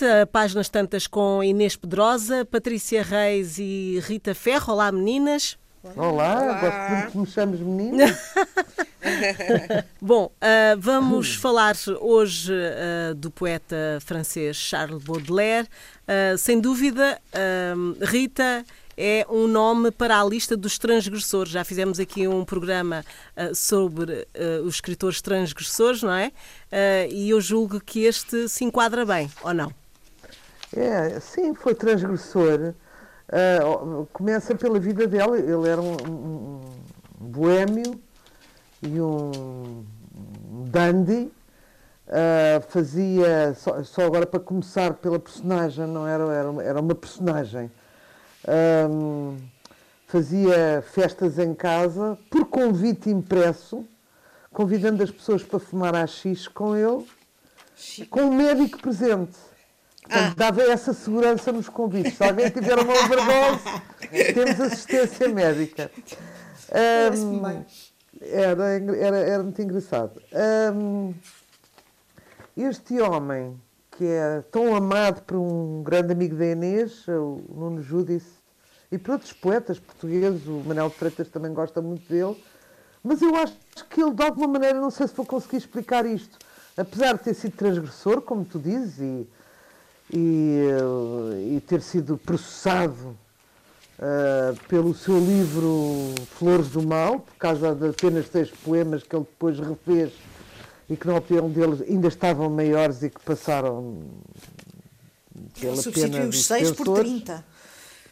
Noite, páginas tantas com Inês Pedrosa, Patrícia Reis e Rita Ferro. Olá, meninas. Olá, Olá. gosto muito que me chames menina. Bom, uh, vamos falar hoje uh, do poeta francês Charles Baudelaire. Uh, sem dúvida, Rita é um nome para a lista dos transgressores. Já fizemos aqui um programa uh, sobre uh, os escritores transgressores, não é? Uh, e eu julgo que este se enquadra bem, ou não? É, sim, foi transgressor. começa pela vida dela. Ele era um, um boêmio e um dandy. fazia, só, só, agora para começar pela personagem, não era, era, era uma personagem um, fazia festas em casa por convite impresso, convidando as pessoas para fumar AX com ele, Chico. com um médico presente. Portanto, ah. dava essa segurança nos convites. Se alguém tiver uma overdose, temos assistência médica. Um, era, era, era muito engraçado. Um, este homem, que é tão amado por um grande amigo da Inês, o Nuno Júdice, e por outros poetas portugueses, o Manuel Freitas também gosta muito dele, mas eu acho que ele, de alguma maneira, não sei se vou conseguir explicar isto, apesar de ter sido transgressor, como tu dizes, e, e, eh, e ter sido processado uh, pelo seu livro Flores do Mal, por causa de apenas seis poemas que ele depois refez e que, na opinião dele, ainda estavam maiores e que passaram pela ele substituiu os seis por 30.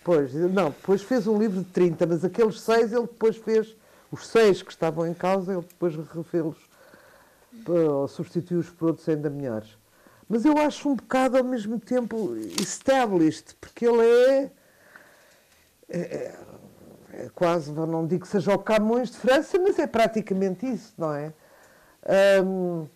Pois, não, depois fez um livro de 30, mas aqueles seis ele depois fez, os seis que estavam em causa, ele depois refez-los, ou substituiu-os por outros ainda melhores. Mas eu acho um bocado ao mesmo tempo established, porque ele é, é, é, é quase, não digo que seja o Camões de França, mas é praticamente isso, não é? Um,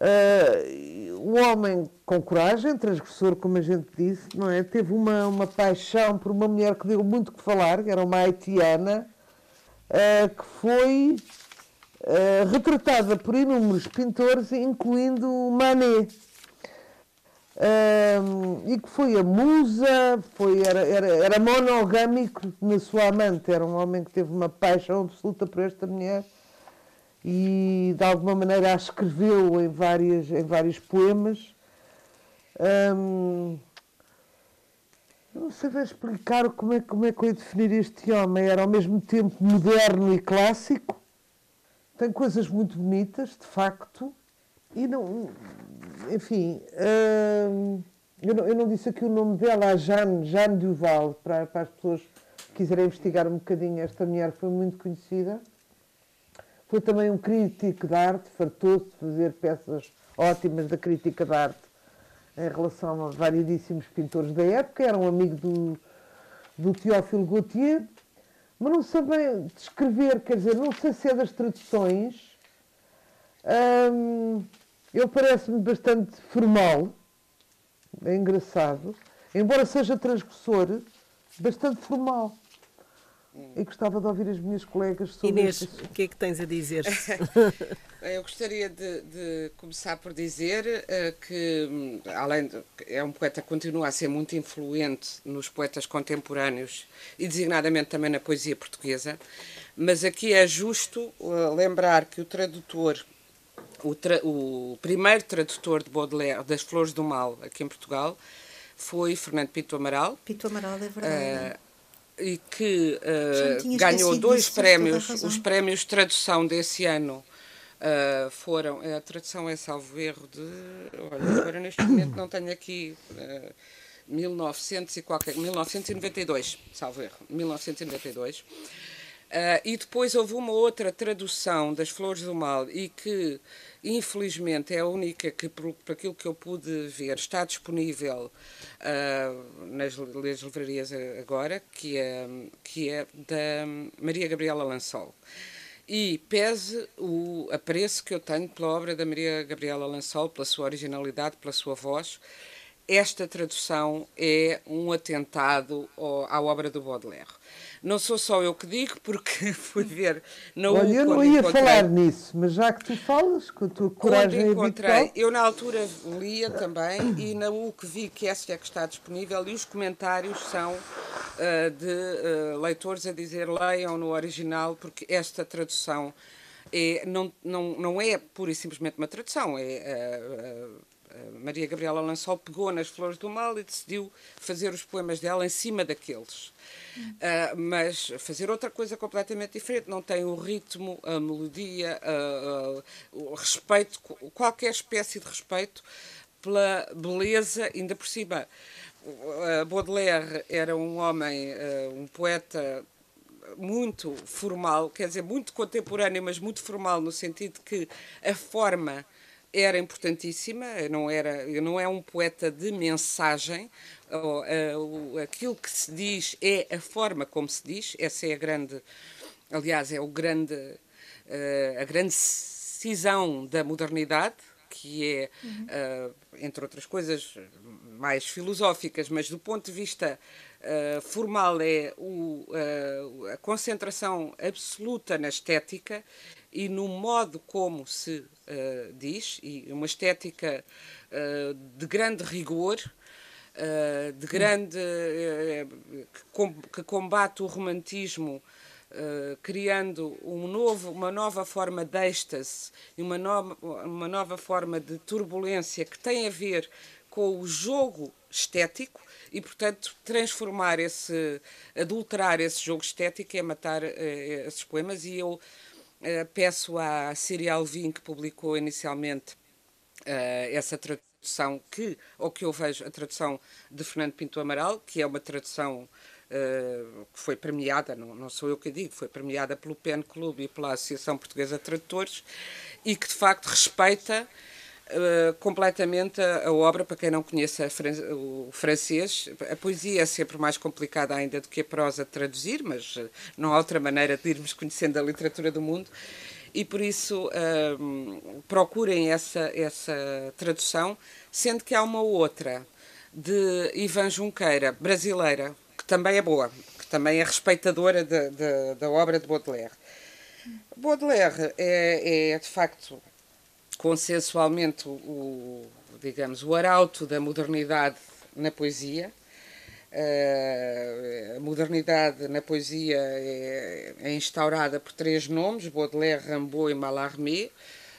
Uh, um homem com coragem, transgressor, como a gente disse, não é? Teve uma, uma paixão por uma mulher que deu muito que falar, que era uma haitiana, uh, que foi uh, retratada por inúmeros pintores, incluindo Manet. E que foi a musa, foi, era, era, era monogâmico na sua amante, era um homem que teve uma paixão absoluta por esta mulher e de alguma maneira a escreveu em, várias, em vários poemas. Hum, não sei bem explicar como é, como é que eu ia definir este homem. Era ao mesmo tempo moderno e clássico. Tem coisas muito bonitas, de facto. E não. Enfim. Hum, eu, não, eu não disse aqui o nome dela, a Jeanne, Jeanne Duval, para, para as pessoas que quiserem investigar um bocadinho. Esta mulher foi muito conhecida. Foi também um crítico de arte, fartou-se de fazer peças ótimas da crítica de arte em relação a variedíssimos pintores da época. Era um amigo do, do Teófilo Gautier, mas não sei bem descrever, quer dizer, não sei se é das traduções. Hum, ele parece-me bastante formal, é engraçado, embora seja transgressor, bastante formal e gostava de ouvir as minhas colegas sobre Inês, o que é que tens a dizer? Eu gostaria de, de, começar por dizer uh, que, hum, além de, é um poeta que continua a ser muito influente nos poetas contemporâneos e designadamente também na poesia portuguesa, mas aqui é justo uh, lembrar que o tradutor, o, o, primeiro tradutor de Baudelaire, das Flores do Mal, aqui em Portugal, foi Fernando Pinto Amaral. Pinto Amaral, é verdade. Uh, e que uh, ganhou dois prémios, os prémios de tradução desse ano uh, foram, a tradução é salvo erro de, olha, agora neste momento não tenho aqui, uh, 1900 e qualquer, 1992, salvo erro, 1992. Uh, e depois houve uma outra tradução das Flores do Mal e que infelizmente é a única que, por, por aquilo que eu pude ver, está disponível uh, nas, nas livrarias agora, que é, que é da Maria Gabriela Lançol. E pese o apreço que eu tenho pela obra da Maria Gabriela Lançol, pela sua originalidade, pela sua voz, esta tradução é um atentado à obra do Baudelaire. Não sou só eu que digo, porque fui ver na Olha, eu não ia falar nisso, mas já que tu falas, com a tua coragem encontrei, habitual... Eu na altura lia também e na UC vi que essa é que está disponível e os comentários são uh, de uh, leitores a dizer leiam no original, porque esta tradução é, não, não, não é pura e simplesmente uma tradução, é... Uh, Maria Gabriela Lançol pegou nas Flores do Mal e decidiu fazer os poemas dela em cima daqueles. Uh, mas fazer outra coisa completamente diferente, não tem o ritmo, a melodia, o respeito, qualquer espécie de respeito pela beleza, ainda por cima. Baudelaire era um homem, um poeta muito formal, quer dizer, muito contemporâneo, mas muito formal no sentido que a forma era importantíssima, não, era, não é um poeta de mensagem, uh, aquilo que se diz é a forma como se diz, essa é a grande, aliás, é o grande, uh, a grande cisão da modernidade, que é, uhum. uh, entre outras coisas, mais filosóficas, mas do ponto de vista uh, formal é o, uh, a concentração absoluta na estética e no modo como se uh, diz, e uma estética uh, de grande rigor, uh, de grande. que combate o romantismo. criando um novo, uma nova forma de êxtase e uma nova, uma nova forma de turbulência que tem a ver com o jogo estético e, portanto, transformar esse, adulterar esse jogo estético é matar esses poemas. E eu peço à Siri Alvim, que publicou inicialmente uh, essa tradução, que, ou que eu vejo a tradução de Fernando Pinto Amaral, que é uma tradução uh, que foi premiada, não, não, sou eu que digo, foi premiada pelo PEN Clube e pela Associação Portuguesa de Tradutores, e que de facto respeita Uh, completamente a, a, obra, para quem não conheça o francês. A poesia é sempre mais complicada ainda do que a prosa de traduzir, mas uh, não há outra maneira de irmos conhecendo a literatura do mundo. E por isso uh, procurem essa, essa tradução, sendo que há uma outra de Ivan Junqueira, brasileira, que também é boa, que também é respeitadora de, de, da obra de Baudelaire. Baudelaire é, é de facto consensualmente o, digamos, o arauto da modernidade na poesia. Uh, a modernidade na poesia é, é, instaurada por três nomes, Baudelaire, Rimbaud e Mallarmé,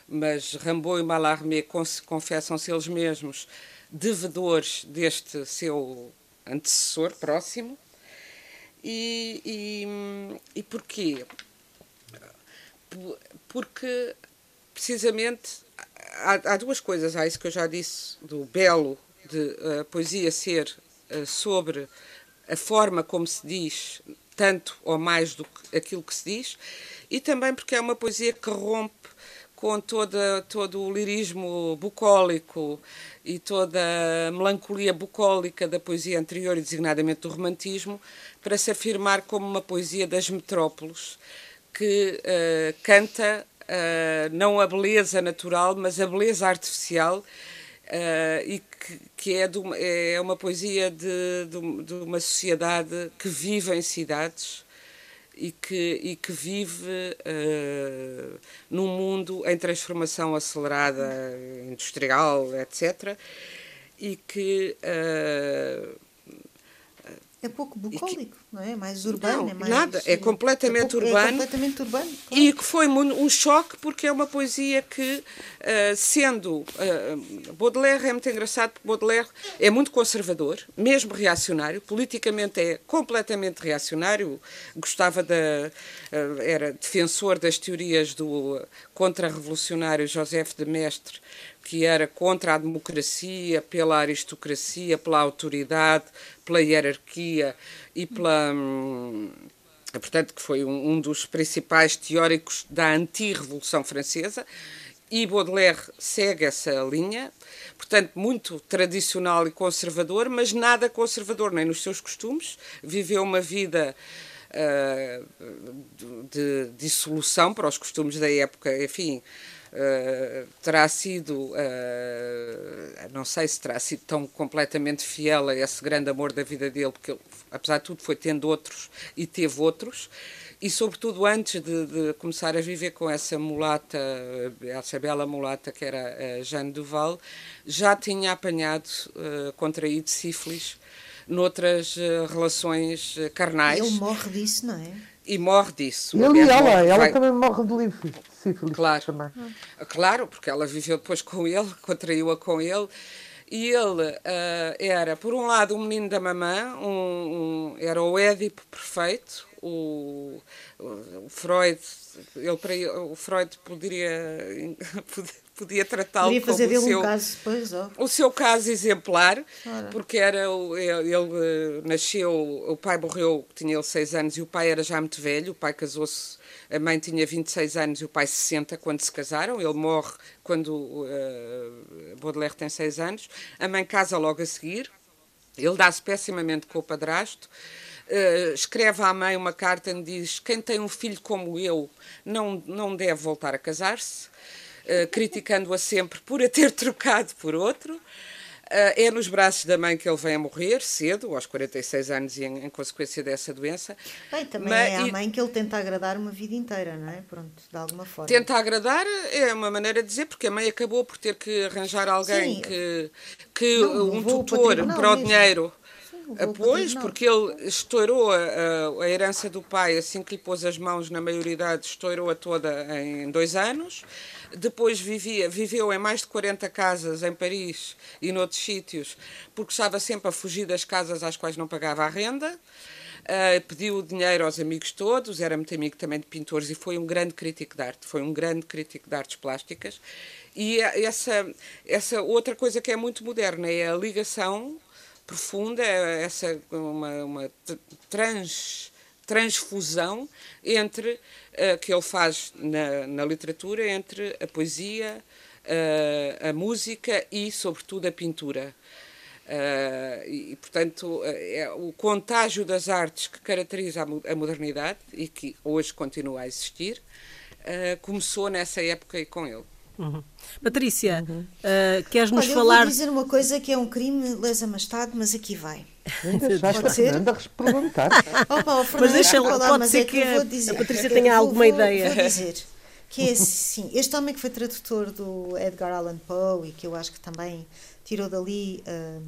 mas Rimbaud e Mallarmé confessam-se eles mesmos devedores deste seu antecessor próximo. E, e, e porquê? Porque precisamente há, há, duas coisas. Há isso que eu já disse, do belo de a uh, poesia ser uh, sobre a forma como se diz, tanto ou mais do que aquilo que se diz, e também porque é uma poesia que rompe com toda, todo o lirismo bucólico e toda a melancolia bucólica da poesia anterior, e designadamente do romantismo, para se afirmar como uma poesia das metrópoles, que uh, canta uh, não a beleza natural, mas a beleza artificial, uh, e que, que é, uma, é, uma, poesia de, de, de, uma sociedade que vive em cidades e que, e que vive uh, num mundo em transformação acelerada, industrial, etc. E que é pouco bucólico, não é? Mais urbano, não, é mais. Nada, é completamente é pouco, urbano. É completamente urbano. Claro. E que foi um choque porque é uma poesia que, uh, sendo. Uh, Baudelaire é muito engraçado porque Baudelaire é muito conservador, mesmo reacionário, politicamente é completamente reacionário, gostava da. Uh, era defensor das teorias do contra-revolucionário José de Mestre, que era contra a democracia, pela aristocracia, pela autoridade, pela hierarquia e pela. Hum, portanto, que foi um, um dos principais teóricos da anti-revolução francesa. E Baudelaire segue essa linha, portanto, muito tradicional e conservador, mas nada conservador nem nos seus costumes. Viveu uma vida uh, de dissolução para os costumes da época, enfim, Uh, terá sido, uh, não sei se terá sido tão completamente fiel a esse grande amor da vida dele, porque ele, apesar de tudo, foi tendo outros e teve outros, e sobretudo antes de, de começar a viver com essa mulata, essa bela mulata que era a Jeanne Duval, já tinha apanhado, uh, contraído sífilis noutras relações carnais. Ele morre disso, não é? E morre disso. Ele e ela, ela vai... também morre de sífilis claro. também. Claro, porque ela viveu depois com ele, contraiu-a com ele. E ele uh, era, por um lado, um menino da mamã, um, um, era o Édipo perfeito, o, o Freud, ele, para o Freud poderia, podia tratá-lo como fazer dele o seu, um caso, pois, oh. o seu caso exemplar, Ora. porque era ele, ele, nasceu, o pai morreu, tinha ele seis anos e o pai era já muito velho, o pai casou-se a mãe tinha 26 anos e o pai 60 quando se casaram. Ele morre quando uh, Baudelaire tem 6 anos. A mãe casa logo a seguir. Ele dá-se pessimamente com o padrasto. Uh, escreve à mãe uma carta e diz: Quem tem um filho como eu não, não deve voltar a casar-se, uh, criticando-a sempre por a ter trocado por outro. Uh, é nos braços da mãe que ele vem a morrer, cedo, aos 46 anos, e em, em consequência dessa doença. Bem, também Mas, é a mãe que ele tenta agradar uma vida inteira, não é? Pronto, de alguma forma. Tenta agradar é uma maneira de dizer, porque a mãe acabou por ter que arranjar alguém Sim. que, que não, um tutor para, para o mesmo. dinheiro. Pois, porque ele estourou a, a, a, herança do pai assim que lhe pôs as mãos na maioridade, estourou-a toda em dois anos. Depois vivia, viveu em mais de 40 casas em Paris e noutros sítios, porque estava sempre a fugir das casas às quais não pagava a renda. Uh, pediu dinheiro aos amigos todos, era muito amigo também de pintores e foi um grande crítico de arte, foi um grande crítico de artes plásticas. E essa, essa outra coisa que é muito moderna é a ligação profunda, essa uma, uma trans, transfusão entre uh, que ele faz na, na literatura entre a poesia, uh, a música e, sobretudo, a pintura. Uh, e, portanto, é o contágio das artes que caracteriza a modernidade e que hoje continua a existir, começou nessa época e com ele. Uhum. Patrícia, uhum. Uh, queres-nos Olha, falar. Eu vou dizer uma coisa que é um crime lesa majestade, mas aqui vai. Pode ser? Fernanda perguntar. Opa, oh, mas deixa falar, pode ser é que, a, dizer, a Patrícia tenha alguma vou, ideia. Vou dizer que é assim, este homem que foi tradutor do Edgar Allan Poe e que eu acho que também tirou dali uh,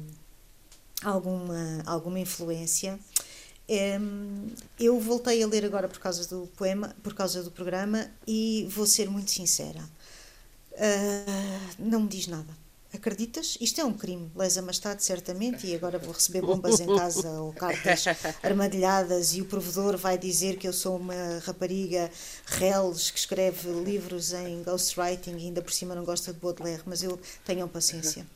alguma, alguma influência. Um, eu voltei a ler agora por causa do poema, por causa do programa e vou ser muito sincera Uh, não me diz nada. Acreditas? Isto é um crime. Lesa majestade, certamente, e agora vou receber bombas em casa ou cartas armadilhadas e o provedor vai dizer que eu sou uma rapariga reles que escreve livros em ghostwriting e ainda por cima não gosta de Baudelaire, mas eu tenham paciência.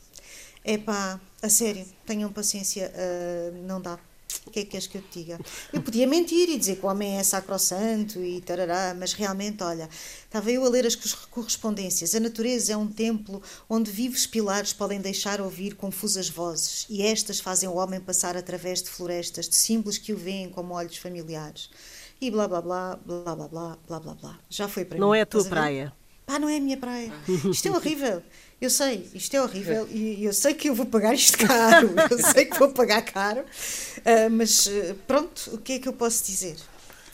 É pá, a sério, tenham paciência, uh, não dá. O que é que queres que eu te diga? Eu podia mentir e dizer que o homem é sacrossanto e tarará, mas realmente, olha, estava eu a ler as correspondências. A natureza é um templo onde vivos pilares podem deixar ouvir confusas vozes, e estas fazem o homem passar através de florestas, de símbolos que o veem como olhos familiares. E blá blá blá, blá blá blá, blá blá blá. Já foi para Não mim. é a tua praia. Pá, não é a minha praia. Isto é horrível. Eu sei, isto é horrível e eu sei que eu vou pagar isto caro. Eu sei que vou pagar caro. Uh, mas uh, pronto, o que é que eu posso dizer?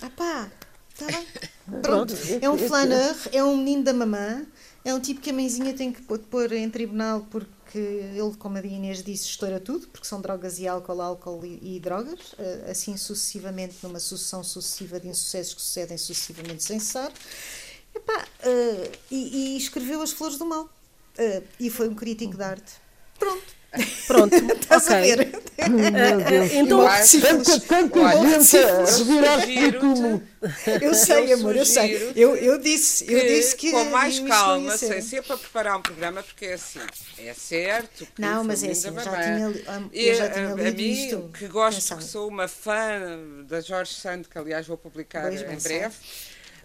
Ah pá, está bem. Pronto. É um flaneur, é um menino da mamã, é um tipo que a mãezinha tem que pôr em tribunal porque ele, como a Inês disse, estoura tudo, porque são drogas e álcool, álcool e, e drogas, uh, assim sucessivamente, numa sucessão sucessiva de insucessos que sucedem sucessivamente sem cessar. Epá, e, e escreveu As Flores do Mal Uh, e foi um crítico de arte. Pronto. Pronto, Estás ok. A ver? Uh, então, tanta, tanta gente a virar Eu sei, amor, eu sei. Eu, eu disse, eu disse que. Com mais calma, sem ser para preparar um programa, porque é assim. É certo. Que não, mas é assim, já tinha, eu já tinha lido a, a mim, isto. que gosto, que sou uma fã da Jorge Sand, que aliás vou publicar em breve.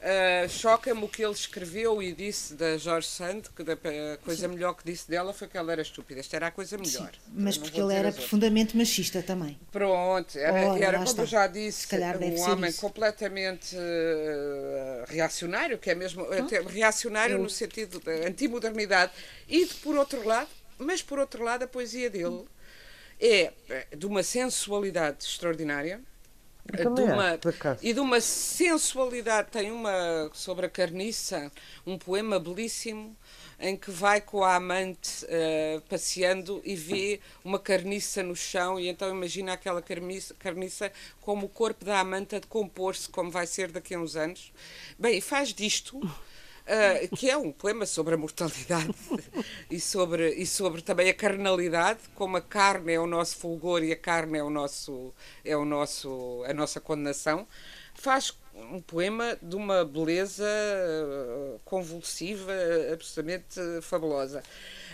Uh, Choca-me o que ele escreveu e disse da Jorge Sand, que a coisa Sim. melhor que disse dela foi que ela era estúpida. Esta era a coisa melhor. Sim, mas porque ele era profundamente machista também. Pronto, era, era como eu já disse, um homem isso. completamente uh, reacionário, que é mesmo reacionário eu... no sentido da antimodernidade. E de, por outro lado, mas por outro lado, a poesia dele é de uma sensualidade extraordinária de uma, é, e de uma sensualidade. Tem uma sobre a carniça, um poema belíssimo em que vai com a amante uh, passeando e vê uma carniça no chão e então imagina aquela carniça, carniça como o corpo da amante a decompor-se, como vai ser daqui a uns anos. Bem, faz disto uh, que é um poema sobre a mortalidade e, sobre, e sobre também a carnalidade, como a carne é o nosso fulgor e a carne é, o nosso, é o nosso, a nossa condenação, faz um poema de uma beleza ah, convulsiva, absolutamente fabulosa.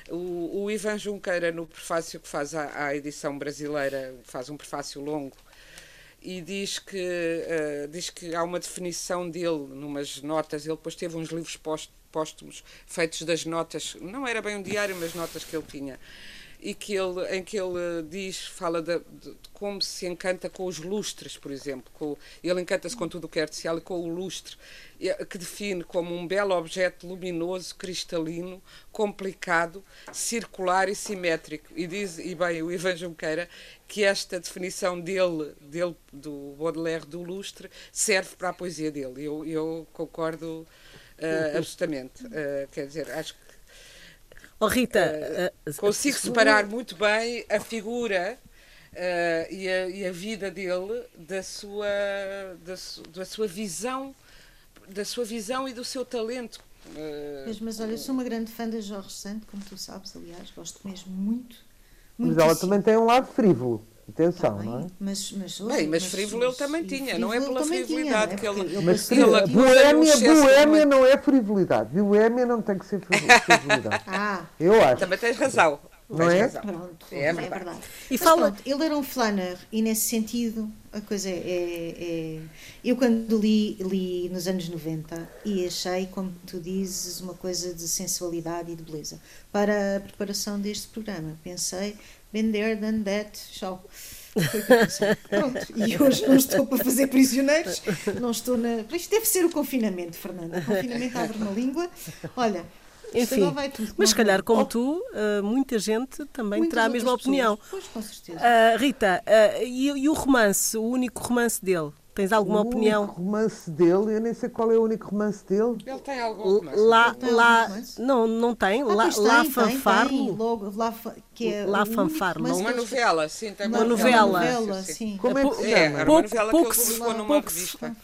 O, o Ivan Junqueira, no prefácio que faz à, à edição brasileira, faz um prefácio longo e diz que, uh, diz que há uma definição dele numas notas. Ele depois teve uns livros póstumos feitos das notas, não era bem um diário, mas notas que ele tinha. E que ele, em que ele diz, fala de, de, de como se encanta com os lustres, por exemplo. Com, ele encanta-se com tudo o que é artificial e com o lustre que define como um belo objeto luminoso, cristalino, complicado, circular e simétrico. E diz, e bem, o Ivan Junqueira, que esta definição dele, dele do Baudelaire do lustre, serve para a poesia dele. Eu, eu concordo uh, absolutamente. Uh, quer dizer, acho que. Oh, Rita, uh, consigo separar muito bem a figura e a, e, a, vida dele da sua, da, da sua visão da sua visão e do seu talento. Mas, mas olha, eu sou uma grande fã da Jorge Santo, como tu sabes, aliás, gosto mesmo muito. Mas ela também tem um lado frívolo. Atenção, tá não é? Mas, mas, Bem, mas, mas frívolo ele também tinha, não é pela frivolidade tinha, que ele. mas ele, ele, boémia, boémia não é frivolidade. Boémia não tem que ser frivolidade. ah, eu acho. Também tens razão. Não é? Pronto, é, é verdade. E Mas fala... Pronto, ele era um flanner e nesse sentido a coisa é, é, é, Eu quando li, li nos anos 90 e achei, como tu dizes, uma coisa de sensualidade e de beleza. Para a preparação deste programa pensei, been there, done that, tchau. Pronto, e hoje não estou para fazer prisioneiros, não estou na. Isto deve ser o confinamento, Fernanda. O confinamento abre uma língua. Olha, enfim, mas se calhar, como tu, uh, muita gente também Muitas terá a mesma opinião. Pois, com certeza. Uh, Rita, uh, e, e, o romance, o único romance dele? Tens alguma o opinião? O romance dele, eu nem sei qual é o único romance dele. Ele tem algum romance? Lá, lá, não, não tem. Ah, lá, tem, lá fanfarlo. Logo, lá, que é lá fanfarlo. Uma novela, sim, tem uma, uma novela. novela sim. Como é que se chama? É, uma novela pouco, que ele publicou numa revista.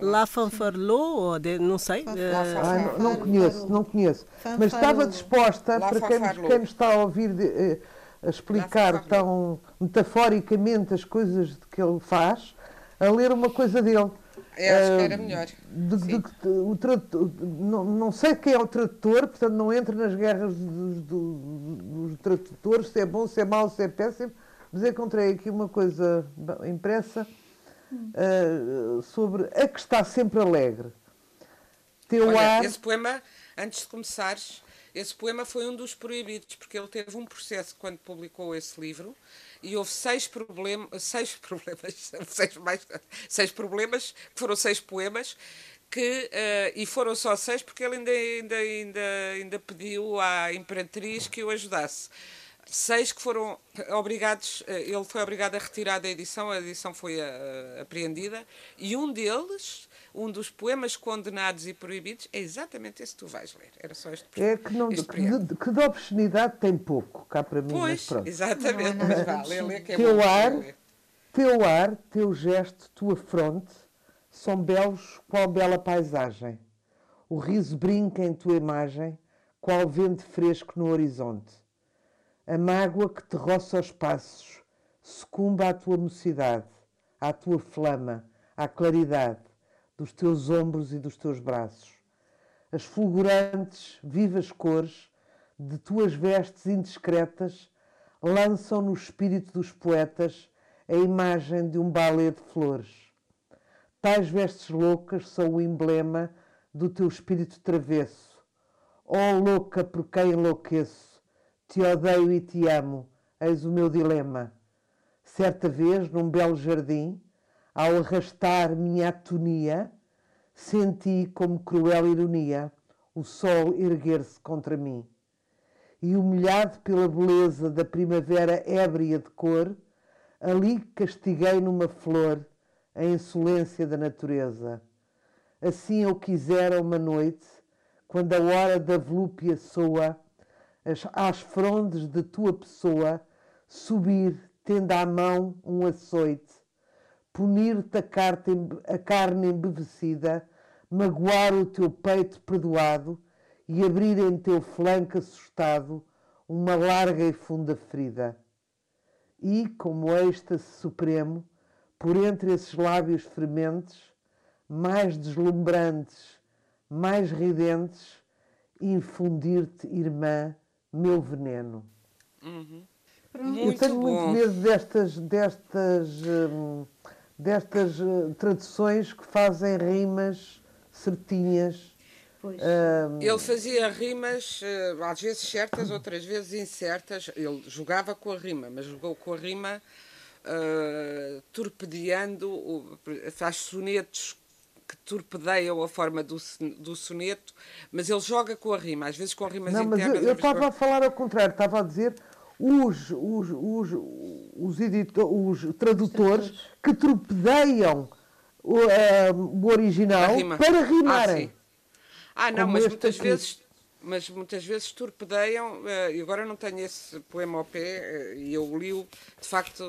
La Fanfarlou, não sei. Ah, não, não conheço, não conheço. Mas estava disposta, para quem, quem nos está a ouvir de, eh, a explicar tão metaforicamente as coisas que ele faz, a ler uma coisa dele. Eu acho que era ah, melhor. De, de, de, o tradutor, não, não sei quem é o tradutor, portanto não entra nas guerras dos, dos, dos tradutores, se é bom, se é mau, se é péssimo, mas encontrei aqui uma coisa impressa uh, sobre a que está sempre alegre. Teu Olha, ar... esse poema, antes de começares, esse poema foi um dos proibidos, porque ele teve um processo quando publicou esse livro e houve seis, problem seis problemas, seis, mais, seis problemas, que foram seis poemas, que, uh, e foram só seis porque ele ainda, ainda, ainda, ainda pediu à Imperatriz que o ajudasse. Seis que foram obrigados, eh, ele foi obrigado a retirar da edição, a edição foi uh, apreendida, e um deles, um dos poemas condenados e proibidos, é exatamente esse que tu vais ler. Era só este É que, não, que, de, que de obscenidade tem pouco, cá para mim. Pois, mas exatamente, não, não, mas vá, lê, lê, que é teu ar, teu ar, teu gesto, tua fronte, são belos qual bela paisagem. O riso brinca em tua imagem, qual vento fresco no horizonte. A mágoa que te roça aos passos, sucumba à tua mocidade, à tua flama, à claridade dos teus ombros e dos teus braços. As fulgurantes, vivas cores de tuas vestes indiscretas lançam no espírito dos poetas a imagem de um balé de flores. tais vestes loucas são o emblema do teu espírito travesso. Oh, louca por quem enlouqueço, te odeio e te amo, eis o meu dilema. Certa vez, num belo jardim, ao arrastar minha atonia, senti como cruel ironia o sol erguer-se contra mim. E humilhado pela beleza da primavera ébria de cor, ali castiguei numa flor a insolência da natureza. Assim eu quisera uma noite, quando a hora da volúpia soa, às frondes de tua pessoa, subir, tendo à mão um açoite, punir-te a, a carne embevecida, magoar o teu peito perdoado e abrir em teu flanco assustado uma larga e funda ferida. E, como êxtase supremo, por entre esses lábios frementes, mais deslumbrantes, mais ridentes, infundir-te, irmã, meu veneno. Uhum. Eu tenho bom. muito medo destas, destas, hum, destas uh, traduções que fazem rimas certinhas. Um... Ele fazia rimas, uh, às vezes certas, outras vezes incertas. Ele jogava com a rima, mas jogou com a rima uh, torpedeando, faz sonetos que torpedeiam a forma do, do soneto, mas ele joga com a rima, às vezes com rimas Não, internas. Mas eu estava a falar ao contrário, estava a dizer os, os, os, os, editor, os tradutores que torpedeiam o, uh, o original para rimarem. Ah, ah não, mas muitas aqui. vezes mas muitas vezes torpedeiam, eh, e agora não tenho esse poema ao pé, eh, e eu li-o, de facto,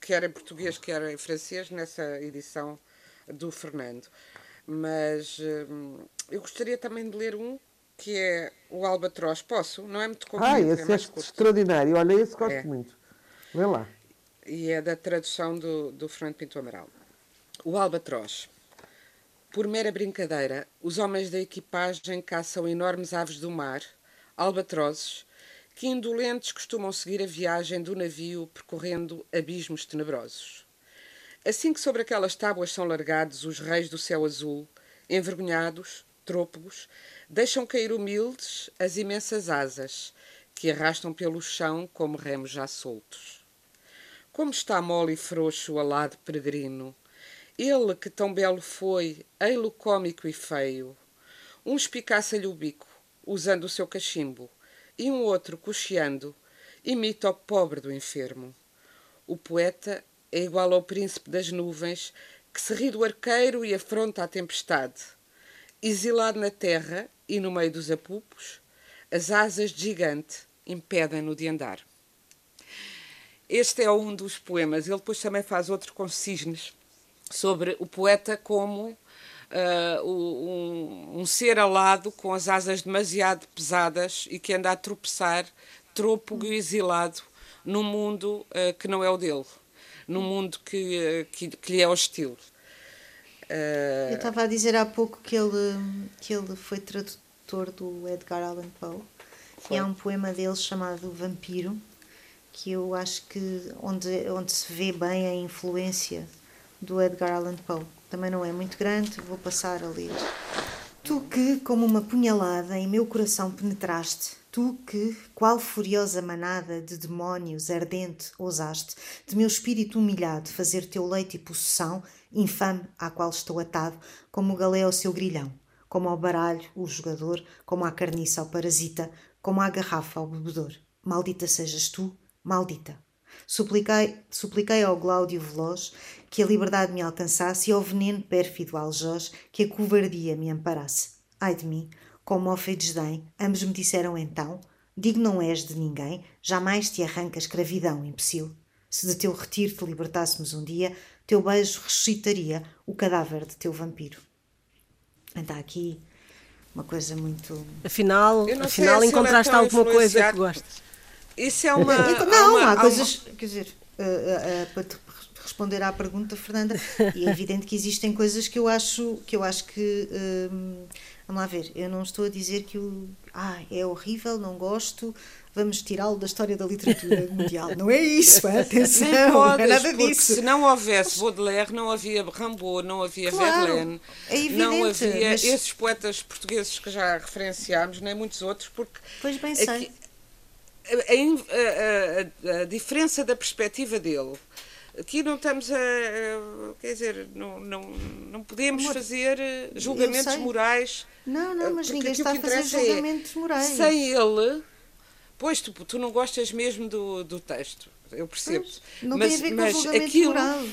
quer em português, quer em francês, nessa edição do Fernando. Mas eu gostaria também de ler um, que é o Albatroz. Posso? Não é muito comprido, Ah, esse é, é extraordinário. Olha, esse gosto é. muito. Vê lá. E é da tradução do, do Fernando Pinto Amaral. O Albatroz. Por mera brincadeira, os homens da equipagem caçam enormes aves do mar, albatrozes, que indolentes costumam seguir a viagem do navio percorrendo abismos tenebrosos. Assim que sobre aquelas tábuas são largados os reis do céu azul, envergonhados, trôpegos, deixam cair humildes as imensas asas, que arrastam pelo chão como remos já soltos. Como está mole e frouxo o alado peregrino, ele que tão belo foi, ei-lo cômico e feio. Um espicaça-lhe o bico, usando o seu cachimbo, e um outro, cocheando, imita o pobre do enfermo. O poeta é igual ao príncipe das nuvens, que se ri do arqueiro e afronta a tempestade. Exilado na terra e no meio dos apupos, as asas de gigante impedem-no de andar. Este é um dos poemas. Ele depois também faz outro com cisnes, sobre o poeta como uh, um, um, ser alado com as asas demasiado pesadas e que anda a tropeçar, trôpego e exilado, num mundo uh, que não é o dele, num mundo que, uh, que, que, lhe é hostil. Eu estava a dizer há pouco que ele, que ele foi tradutor do Edgar Allan Poe foi. e há um poema dele chamado Vampiro que eu acho que onde, onde se vê bem a influência do Edgar Allan Poe. Também não é muito grande, vou passar a ler. Tu que, como uma punhalada, em meu coração penetraste, tu que, qual furiosa manada de demónios ardente, ousaste, de meu espírito humilhado, fazer teu leite e possessão, infame, à qual estou atado, como o galé ao seu grilhão, como ao baralho o jogador, como à carniça ao parasita, como à garrafa ao bebedor. Maldita sejas tu, maldita. Supliquei, supliquei ao Gláudio Veloz que a liberdade me alcançasse e ao veneno pérfido aljoz que a covardia me amparasse. Ai de mim, com mofa e desdém, ambos me disseram então: Digo não és de ninguém, jamais te arranca escravidão, imbecil. Se de teu retiro te libertássemos um dia, teu beijo ressuscitaria o cadáver de teu vampiro. Está aqui uma coisa muito. Afinal, afinal encontraste alguma coisa que gostas. Isso é uma. Não, há, uma, há coisas. Uma... Quer dizer, uh, uh, uh, para te responder à pergunta, Fernanda, e é evidente que existem coisas que eu acho que, eu acho que Vamos lá ver, eu não estou a dizer que o. Ah, é horrível, não gosto, vamos tirá-lo da história da literatura mundial. Não é isso, atenção, não é nada disso. Se não houvesse Baudelaire, não havia Rimbaud, não havia claro, Verlaine, é evidente, não havia mas... esses poetas portugueses que já referenciámos, nem muitos outros, porque. Pois bem sei. A, a, a, a diferença da perspectiva dele Aqui não estamos a. Quer dizer, não, não, não podemos Amor, fazer eh, julgamentos morais. Não, não, mas ninguém está a fazer é julgamentos é, morais. Sem ele. Pois, tu, tu não gostas mesmo do, do texto, eu percebo. Pois, não mas, tem a ver com mas julgamento aquilo, moral.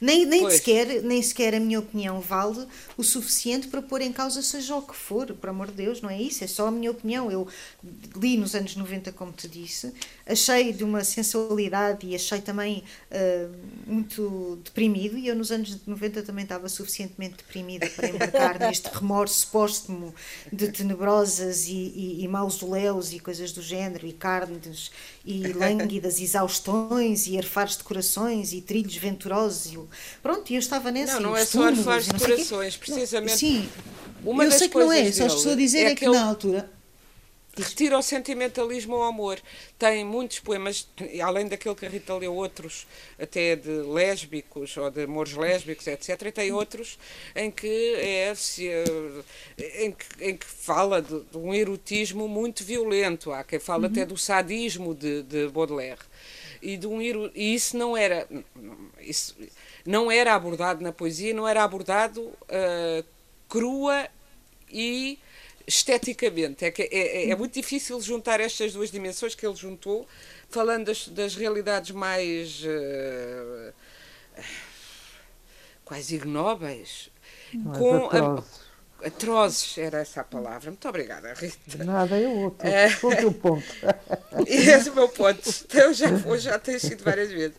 Nem, nem, sequer, nem sequer a minha opinião vale o suficiente para pôr em causa seja o que for, por amor de Deus, não é isso, é só a minha opinião. Eu li nos anos 90, como te disse, achei de uma sensualidade e achei também uh, muito deprimido, e eu nos anos 90 também estava suficientemente deprimida para embarcar neste remorso póstumo de tenebrosas e, e, e mausoléus e coisas do género, e carnes e lânguidas exaustões e arfares de corações e trilhos venturosos e Pronto, e eu estava nesse. Não, não é só arfares de corações, precisamente. Sim, uma eu sei que não é, só estou a dizer é, é que na altura retira o sentimentalismo ao amor. Tem muitos poemas, além daquele que a Rita leu, outros até de lésbicos ou de amores lésbicos, etc. E tem outros em que, é, em que, em que fala de, de, um erotismo muito violento. Há quem fala uhum. até do sadismo de, de Baudelaire. E, de um, e isso não era. Isso, não era abordado na poesia, não era abordado uh, crua e esteticamente. É, que é, é, é, muito difícil juntar estas duas dimensões que ele juntou, falando das, das realidades mais. Uh, quase ignóbeis, com atrozes. A, atrozes, era essa a palavra. Muito obrigada, Rita. Nada, eu outro. É, o teu ponto. Esse é o meu ponto. Eu já, já tenho sido várias vezes.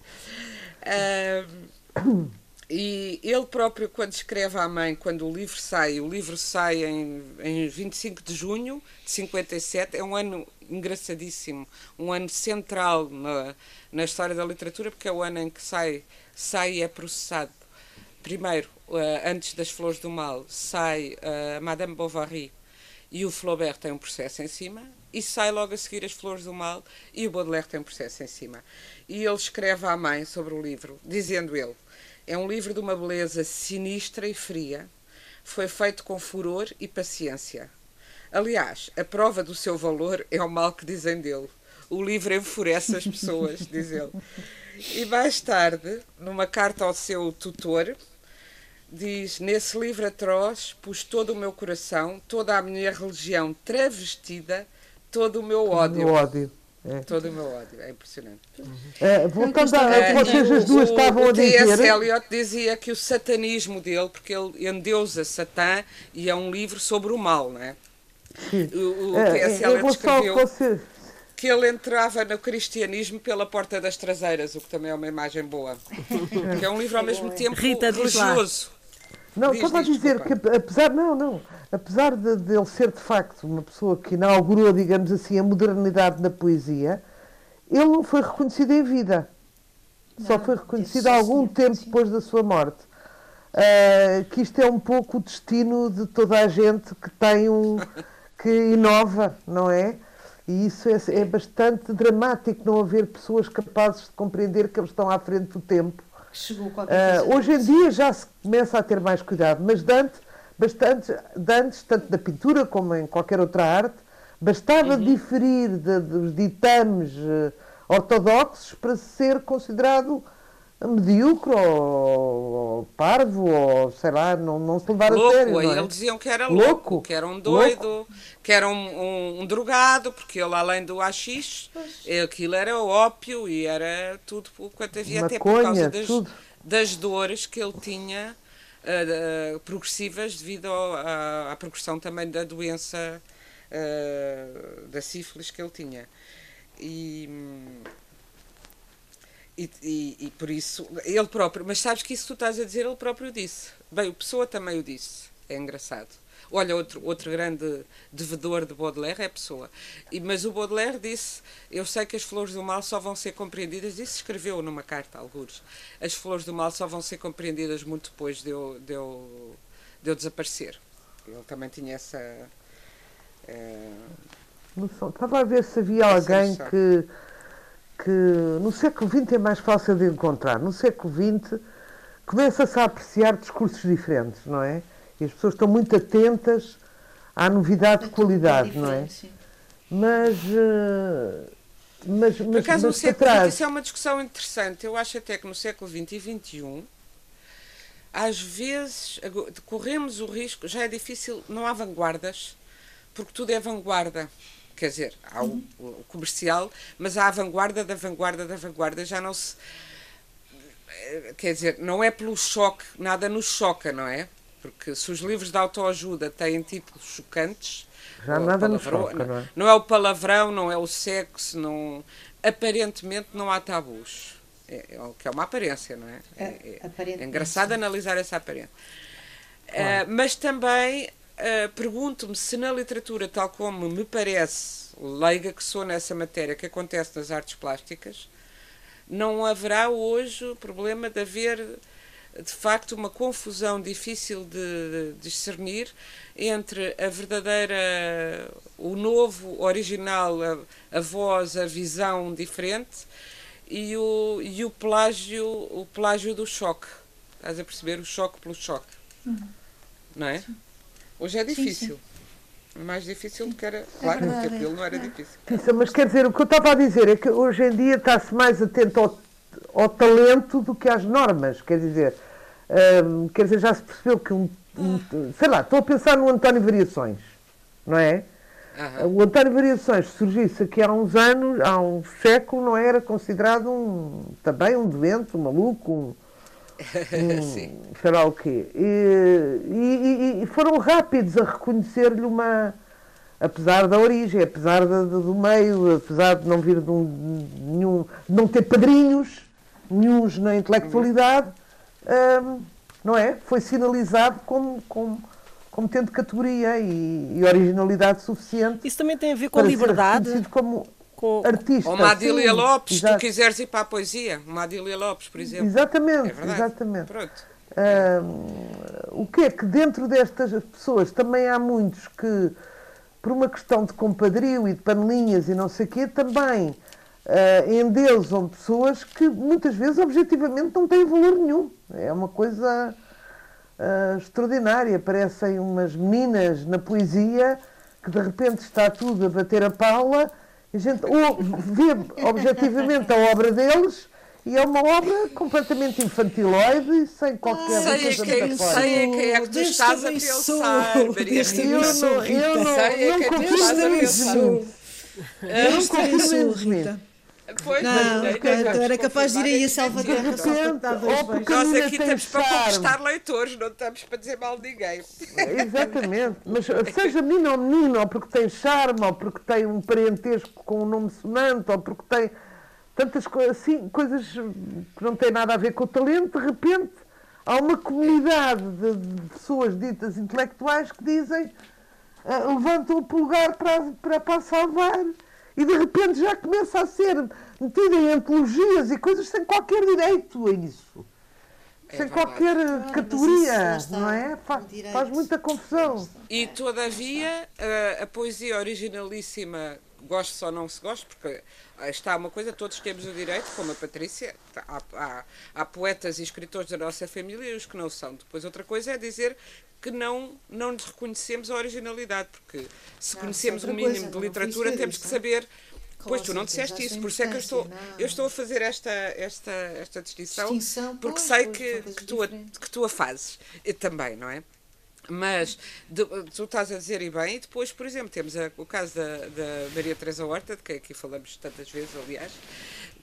Uh, e ele próprio, quando escreve à mãe, quando o livro sai, o livro sai em, em 25 de junho de 57, é um ano engraçadíssimo, um ano central na, na história da literatura, porque é o ano em que sai, sai e é processado. Primeiro, uh, antes das Flores do Mal, sai uh, Madame Bovary e o Flaubert tem um processo em cima, e sai logo a seguir as Flores do Mal e o Baudelaire tem um processo em cima. E ele escreve à mãe sobre o livro, dizendo ele é um livro de uma beleza sinistra e fria. Foi feito com furor e paciência. Aliás, a prova do seu valor é o mal que dizem dele. O livro enfurece as pessoas, diz ele. E mais tarde, numa carta ao seu tutor, diz: Nesse livro atroz pus todo o meu coração, toda a minha religião travestida, todo o meu ódio. O ódio. É. Todo o meu ódio, é impressionante. É, voltando a, é, vocês as duas o, estavam o, a dizer. O T.S. Eliot dizia que o satanismo dele, porque ele endeusa Satã e é um livro sobre o mal, não é? Sim. O, o é, T.S. É, Eliot escreveu você... que ele entrava no cristianismo pela porta das traseiras, o que também é uma imagem boa. que é um livro ao mesmo tempo Rita, religioso. Não, diz, estava diz, a dizer desculpa. que apesar, não, não, apesar de, de ele ser de facto uma pessoa que inaugurou, digamos assim, a modernidade na poesia, ele não foi reconhecido em vida. Não, Só foi reconhecido algum tempo sim. depois da sua morte. Uh, que isto é um pouco o destino de toda a gente que tem um que inova, não é? E isso é, é bastante dramático não haver pessoas capazes de compreender que eles estão à frente do tempo. Uh, hoje em dia já se começa a ter mais cuidado, mas Dante bastante, antes, tanto na pintura como em qualquer outra arte, bastava uhum. diferir de, dos ditames uh, ortodoxos para ser considerado medíocre ou, ou, parvo ou sei lá, não, não se levar louco, a sério. Aí é? eles diziam que era louco, louco que era um doido, louco. que era um, um, um, drogado, porque ele além do AX, aquilo era ópio e era tudo quanto havia, Maconha, até por causa das, das dores que ele tinha uh, progressivas devido ao, à, à, progressão também da doença uh, da sífilis que ele tinha. E, e, e, e, por isso, ele próprio, mas sabes que isso tu estás a dizer, ele próprio disse. Bem, o Pessoa também o disse. É engraçado. Olha, outro, outro grande devedor de Baudelaire é a pessoa. E, mas o Baudelaire disse: Eu sei que as flores do mal só vão ser compreendidas, isso escreveu numa carta, alguns. As flores do mal só vão ser compreendidas muito depois de eu, de eu, de eu desaparecer. ele também tinha essa. É... Estava a ver se havia alguém que, que no século XX é mais fácil de encontrar. No século XX começa-se a apreciar discursos diferentes, não é? E as pessoas estão muito atentas à novidade de qualidade, não é? Mas, uh, mas, mas, Por acaso, mas no século XX, isso é uma discussão interessante. Eu acho até que no século XX e XXI, às vezes, corremos o risco, já é difícil, não há vanguardas, porque tudo é vanguarda. Quer dizer, há o, o comercial, mas há a vanguarda da vanguarda da vanguarda, já não se quer dizer, não é pelo choque, nada nos choca, não é? Porque se os livros de autoajuda têm títulos chocantes, já nada nos choca, não é? Não é o palavrão, não é o sexo, não, aparentemente não há tabus. É, é, que é uma aparência, não é? É, é, é engraçado analisar essa aparência. Claro. Uh, mas também uh, pergunto-me se na literatura, tal como me parece, leiga que sou nessa matéria, que acontece nas artes plásticas, não haverá hoje o problema de haver de facto uma confusão difícil de, discernir entre a verdadeira, o novo, original, a, a, voz, a visão diferente e o, e o plágio, o plágio do choque. Estás a perceber? O choque pelo choque. Uhum. Não é? Sim. Hoje é difícil. Sim, sim mais difícil do que era. É claro, é verdade, aquilo não era difícil. Mas quer dizer, o que eu estava a dizer é que hoje em dia está-se mais atento ao, ao, talento do que às normas. Quer dizer, hum, quer dizer, já se percebeu que um, um, sei lá, estou a pensar no António Variações, não é? Uhum. O António Variações surgisse aqui há uns anos, há um século, não era considerado um, também um doente, um maluco, um, Sim. sei lá o quê. E, e, e foram rápidos a reconhecer-lhe uma. Apesar da origem, apesar de, de, do meio, apesar de não vir de, um, nenhum, de não ter padrinhos, nenhums na intelectualidade, hum, não é? Foi sinalizado como, como, como tendo categoria e, e, originalidade suficiente. Isso também tem a ver com a liberdade. como com artista. Ou uma Adília Lopes, se tu quiseres ir para a poesia, uma Adília Lopes, por exemplo. Exatamente, é exatamente. Pronto. Um, o que é que dentro destas pessoas também há muitos que, por uma questão de compadrio e de panelinhas e não sei o quê, também uh, endeusam pessoas que muitas vezes objetivamente não têm valor nenhum. É uma coisa uh, extraordinária. Parecem umas meninas na poesia que de repente está tudo a bater a pala a gente ou, vê objetivamente a obra deles e é uma obra completamente infantiloide e sem qualquer ah, coisa sei quem, sei quem é que tu estás a pensar, Maria Eu não, eu não, sei não, não confio nisso. Eu não confio nisso. Pois, não, mas, então era capaz de ir aí a Salvador. Nós aqui estamos para conquistar leitores, não estamos para dizer mal de ninguém. Exatamente, mas seja menino ou menino, ou porque tem charme, ou porque tem um parentesco com um nome sonante, ou porque tem tantas coisas assim, coisas que não têm nada a ver com o talento, de repente há uma comunidade de, de pessoas ditas intelectuais que dizem uh, levantam o pulgar para, para, para salvar e de repente já começa a ser metida em antologias e coisas sem qualquer direito a isso. É sem verdade. qualquer ah, categoria, não é? Faz, faz, muita confusão. E todavia, a, a poesia originalíssima, goste ou não se goste, porque está uma coisa, todos temos o direito, como a Patrícia, há, há, há, poetas e escritores da nossa família e os que não são. Depois outra coisa é dizer que não, não lhes reconhecemos a originalidade, porque se não, conhecemos o mínimo coisa, de literatura temos que saber. Pois tu não disseste isso, por isso é que eu estou, eu estou a fazer esta, esta, esta distinção, distinção porque pois, sei que, que, tu a, que tu a fazes eu também, não é? Mas de, tu estás a dizer e bem, e depois, por exemplo, temos a, o caso da, da Maria Teresa Horta, de quem aqui falamos tantas vezes, aliás,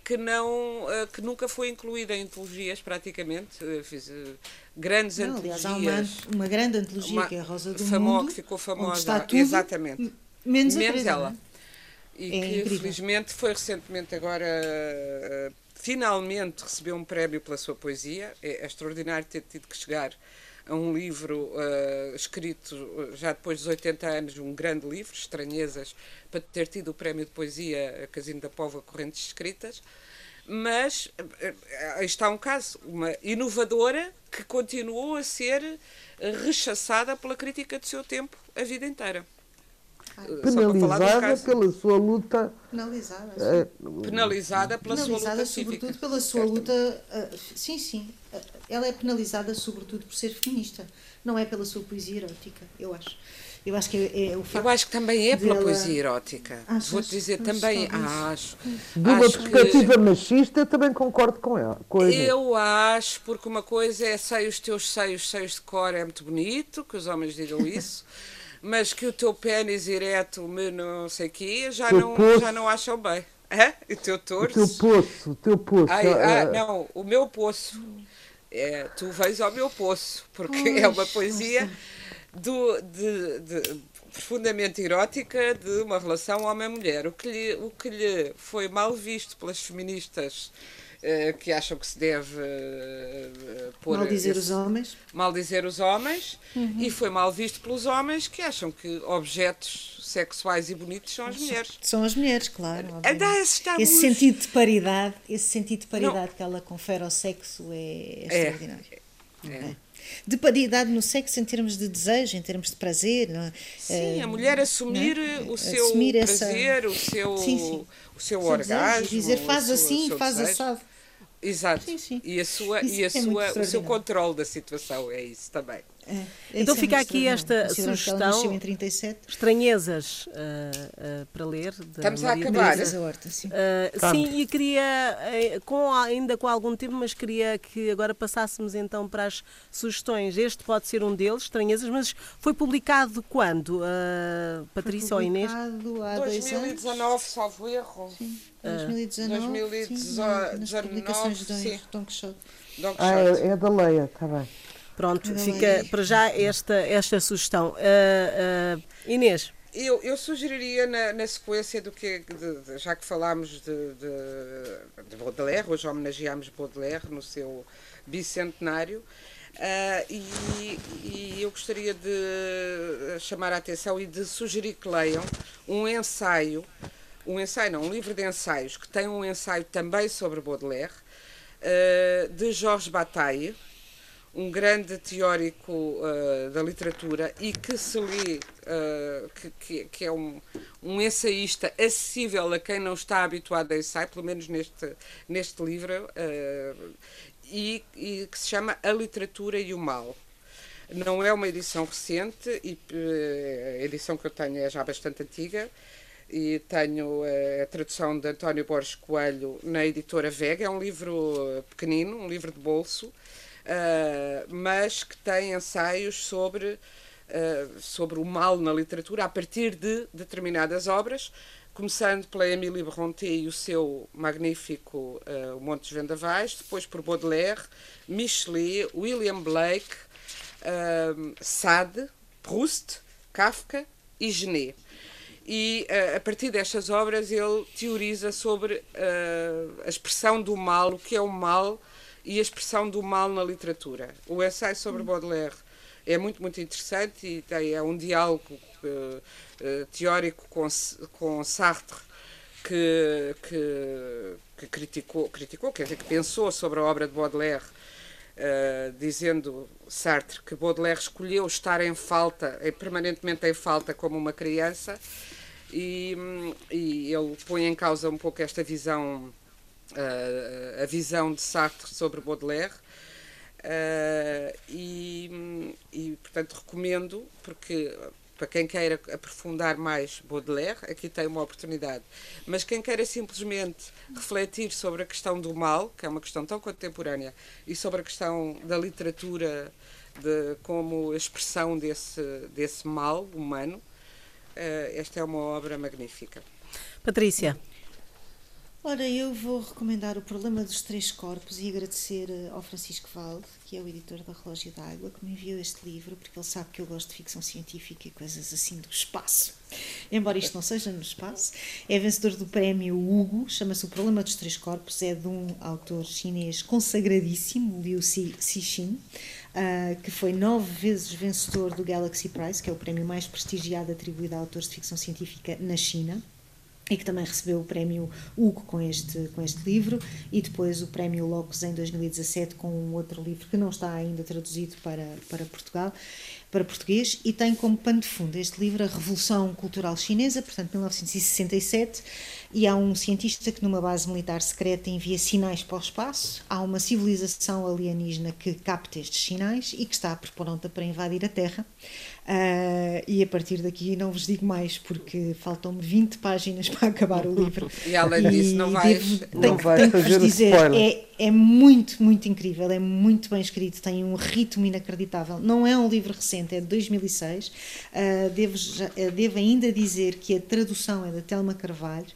que, não, eh, que nunca foi incluída em antologias praticamente. Eh, fiz eh, grandes não, antologias. Aliás, há uma, uma grande antologia uma, que é a Rosa do famo, Mundo. Que ficou famosa. Está tudo, exatamente. Menos, menos ela. É? E é que incrível. felizmente foi recentemente agora. Finalmente recebeu um prémio pela sua poesia. É, é extraordinário ter tido que chegar a um livro uh, escrito já depois dos 80 anos, um grande livro, Estranhezas, para ter tido o prémio de poesia Casino da Pova Correntes Escritas. mas está um caso, uma inovadora que continuou a ser rechaçada pela crítica do seu tempo a vida inteira. Penalizada pela sua luta. Penalizada. Uh, penalizada pela penalizada, sua luta sobretudo pela sua luta. Sim, sim. Ela é penalizada sobretudo por ser feminista. Não é pela sua poesia erótica, eu acho. Eu acho que é, é o Eu acho que também é pela dela... poesia erótica. Vou-te dizer também, acho. De uma acho perspectiva que... machista, também concordo com ela. Com eu acho, porque uma coisa é sei os teus seios, seios de cor, é muito bonito, que os homens digam isso. mas que o teu pênis ereto, não sei o quê, já não, já não acham bem. É? O teu torso? O teu poço, o teu poço. Ai, ah, não, o meu poço. É, tu vais ao meu poço, porque é uma poesia do, de, de, profundamente erótica de uma relação homem-mulher. O, que lhe, o que lhe foi mal visto pelas feministas uh, que acham que se deve pôr. Mal dizer esse, os homens. Mal dizer os homens, uhum. e foi mal visto pelos homens que acham que objetos sexuais e bonitos são as mulheres. São as mulheres, claro. Esse, esse sentido de paridade, esse sentido de paridade Não. que ela confere ao sexo é, é extraordinário. É. é de paridade no sexo em termos de desejo, em termos de prazer. É? Sim, a mulher assumir é? o seu assumir prazer, essa... o seu, sim, sim. O seu o orgasmo. Desejo, dizer faz assim, faz desejo. assado. Exato. Sim, sim. E, a sua, e a é sua, o seu controle da situação é isso também. É, então é fica aqui esta sugestão. Em 37. Estranhezas uh, uh, para ler. Estamos a acabar. Horta, sim. Uh, sim, e queria, com, ainda com algum tempo, mas queria que agora passássemos então para as sugestões. Este pode ser um deles, Estranhezas, mas foi publicado quando, Patrícia ou Inês? Há 2019, salvo erro. Sim. 2019, 2019 sim, nas publicações de Don Quixote. Ah, é, é da Leia, está bem. Pronto, fica para já esta, esta sugestão. Uh, uh, Inês. Eu, eu sugeriria na, na sequência do que, de, de, já que falámos de, de, de, Baudelaire, hoje homenageámos Baudelaire no seu bicentenário, uh, e, e, eu gostaria de chamar a atenção e de sugerir que leiam um ensaio, um ensaio não, um livro de ensaios, que tem um ensaio também sobre Baudelaire, uh, de Georges Bataille, um grande teórico uh, da literatura e que se lê, uh, que, que, que, é um, um ensaísta acessível a quem não está habituado a ensaio, pelo menos neste, neste livro, uh, e, e, que se chama A Literatura e o Mal. Não é uma edição recente, e a edição que eu tenho é já bastante antiga, e tenho a tradução de António Borges Coelho na editora Vega. É um livro pequenino, um livro de bolso, mas que tem ensaios sobre, uh, sobre o mal na literatura a partir de determinadas obras, começando pela Emily Brontë e o seu magnífico uh, Monte dos Vendavais, depois por Baudelaire, Michelet, William Blake, Sade, Proust, Kafka e Genet. E uh, a partir destas obras ele teoriza sobre uh, a expressão do mal, o que é o mal e a expressão do mal na literatura. O ensaio sobre Baudelaire é muito, muito interessante e tem, é um diálogo uh, teórico com, com Sartre que, que, que, criticou, criticou, quer dizer, que pensou sobre a obra de Baudelaire, uh, dizendo Sartre que Baudelaire escolheu estar em falta, permanentemente em falta como uma criança, e, e ele põe em causa um pouco esta visão a visão de Sartre sobre Baudelaire. Uh, e, e, portanto, recomendo, porque para quem queira aprofundar mais Baudelaire, aqui tem uma oportunidade. Mas quem queira simplesmente refletir sobre a questão do mal, que é uma questão tão contemporânea, e sobre a questão da literatura de, como expressão desse, desse mal humano, uh, esta é uma obra magnífica. Patrícia. Ora, eu vou recomendar o Problema dos Três Corpos e agradecer eh, ao Francisco Valde, que é o editor da Relógio d'Água, que me enviou este livro, porque ele sabe que eu gosto de ficção científica e coisas assim do espaço. Embora isto não seja no espaço, é vencedor do prémio Hugo, chama-se O Problema dos Três Corpos, é de um autor chinês consagradíssimo, Liu Cixin, uh, que foi nove vezes vencedor do Galaxy Prize, que é o prémio mais prestigiado atribuído a autores de ficção científica na China que também recebeu o prémio Hugo com este, com este livro, e depois o prémio Locus em 2017 com um outro livro que não está ainda traduzido para, para Portugal para português e tem como pano de fundo este livro a Revolução Cultural Chinesa, portanto 1967, e há um cientista que numa base militar secreta envia sinais para o espaço, há uma civilização alienígena que capta estes sinais e que está pronta para invadir a Terra. Uh, e a partir daqui não vos digo mais porque faltam-me 20 páginas para acabar o livro. E além disso, não vais, devo, não vais tenho fazer dizer, é, é muito, muito incrível, é muito bem escrito, tem um ritmo inacreditável. Não é um livro recente, é de 2006. Uh, ah, devo, já, devo ainda dizer que a tradução é da Telma Carvalho.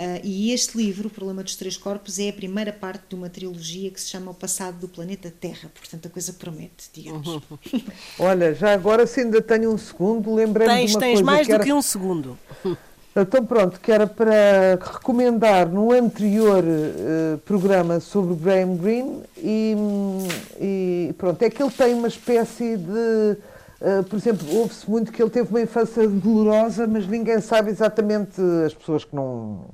Uh, e este livro, O Problema dos Três Corpos, é a primeira parte de uma trilogia que se chama O Passado do Planeta Terra. Portanto, a coisa promete, digamos. Uhum. Olha, já agora, se ainda tenho um segundo, lembrei-me de uma tens coisa mais que do era... que um segundo. Então, pronto, que era para recomendar no anterior uh, programa sobre Graham Greene e, e, pronto, é que ele tem uma espécie de. Uh, por exemplo, ouve-se muito que ele teve uma infância dolorosa, mas ninguém sabe exatamente, as pessoas que não,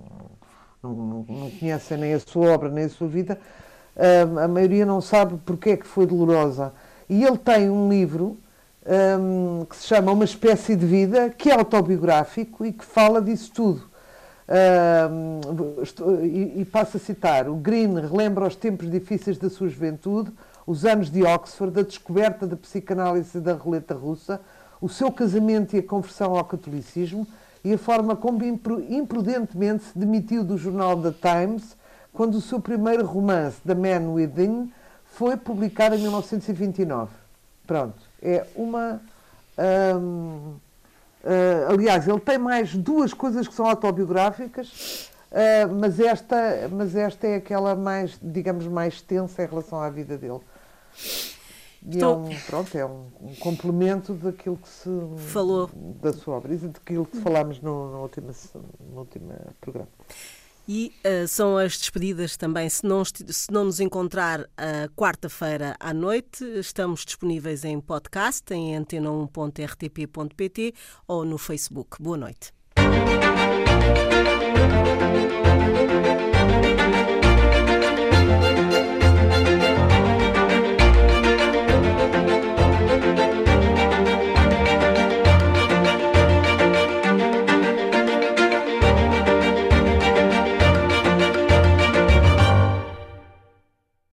não, não conhecem nem a sua obra nem a sua vida, uh, a maioria não sabe porque é que foi dolorosa. E ele tem um livro um, que se chama Uma Espécie de Vida, que é autobiográfico e que fala disso tudo. Um, estou, e, e passo a citar: o Green relembra os tempos difíceis da sua juventude, os anos de Oxford, a descoberta da psicanálise da roleta russa, o seu casamento e a conversão ao catolicismo e a forma como imprudentemente se demitiu do jornal The Times quando o seu primeiro romance, The Man Within, foi publicado em 1929. Pronto, é uma. uh, aliás, ele tem mais duas coisas que são autobiográficas, uh, mas, esta, mas esta é aquela mais, digamos, mais tensa em relação à vida dele. E é um, pronto, é um, um, complemento daquilo que se falou da sua obra e daquilo que falámos no, no, último, no último programa. E uh, são as despedidas também. Se não, se não nos encontrar uh, quarta-feira à noite, estamos disponíveis em podcast, em antena1.rtp.pt ou no Facebook. Boa noite.